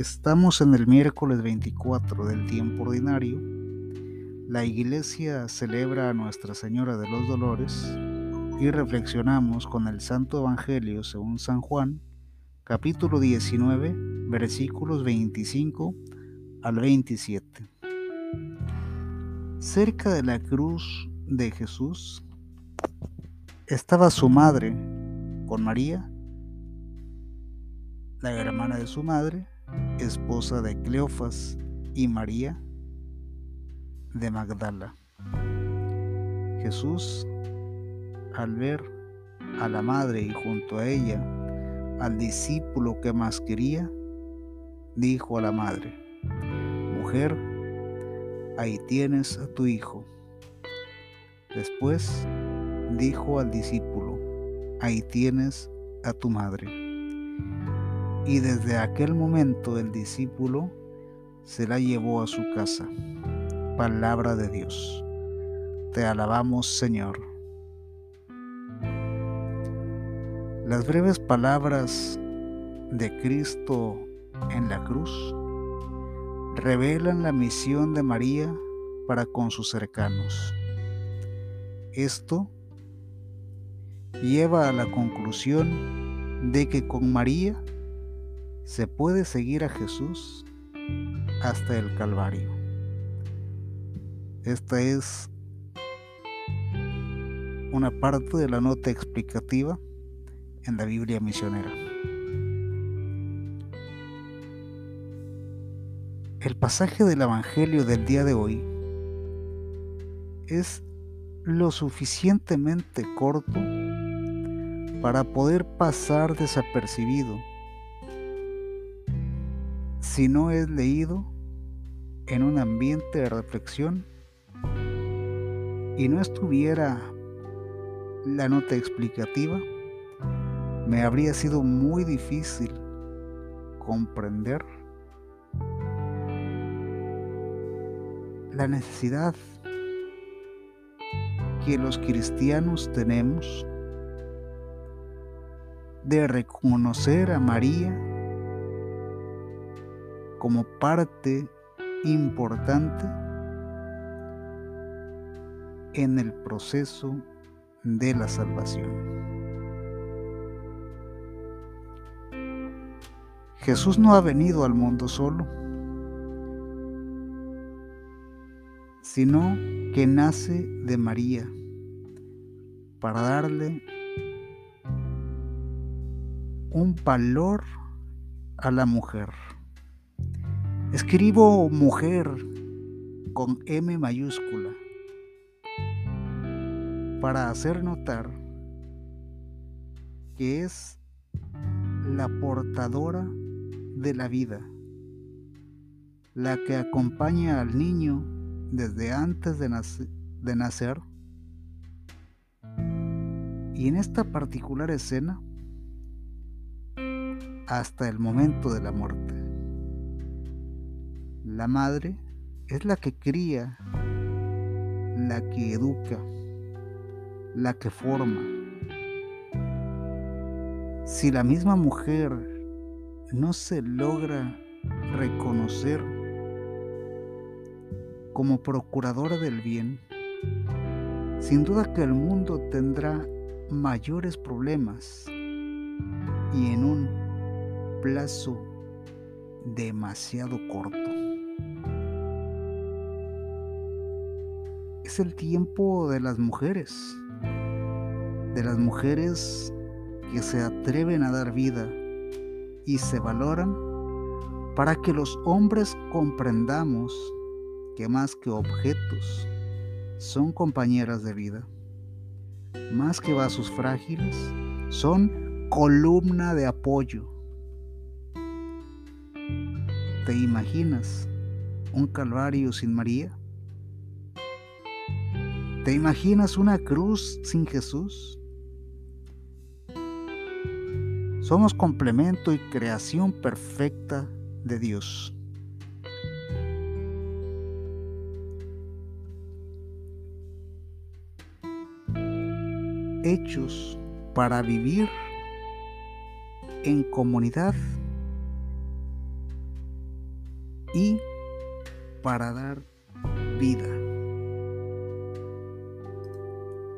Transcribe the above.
Estamos en el miércoles 24 del tiempo ordinario. La iglesia celebra a Nuestra Señora de los Dolores y reflexionamos con el Santo Evangelio según San Juan, capítulo 19, versículos 25 al 27. Cerca de la cruz de Jesús estaba su madre con María, la hermana de su madre, esposa de Cleofas y María de Magdala. Jesús, al ver a la madre y junto a ella al discípulo que más quería, dijo a la madre, Mujer, ahí tienes a tu hijo. Después dijo al discípulo, ahí tienes a tu madre. Y desde aquel momento el discípulo se la llevó a su casa. Palabra de Dios. Te alabamos, Señor. Las breves palabras de Cristo en la cruz revelan la misión de María para con sus cercanos. Esto lleva a la conclusión de que con María se puede seguir a Jesús hasta el Calvario. Esta es una parte de la nota explicativa en la Biblia misionera. El pasaje del Evangelio del día de hoy es lo suficientemente corto para poder pasar desapercibido si no es leído en un ambiente de reflexión y no estuviera la nota explicativa, me habría sido muy difícil comprender la necesidad que los cristianos tenemos de reconocer a María como parte importante en el proceso de la salvación. Jesús no ha venido al mundo solo, sino que nace de María para darle un valor a la mujer. Escribo mujer con M mayúscula para hacer notar que es la portadora de la vida, la que acompaña al niño desde antes de, nacer, y en esta particular escena hasta el momento de la muerte. La madre es la que cría, la que educa, la que forma. Si la misma mujer no se logra reconocer como procuradora del bien, sin duda que el mundo tendrá mayores problemas y en un plazo demasiado corto. Es el tiempo de las mujeres, de las mujeres que se atreven a dar vida y se valoran para que los hombres comprendamos que más que objetos son compañeras de vida, más que vasos frágiles, son columna de apoyo. ¿Te imaginas un calvario sin María? ¿Te imaginas una cruz sin Jesús? Somos complemento y creación perfecta de Dios. Hechos para vivir en comunidad y para dar vida.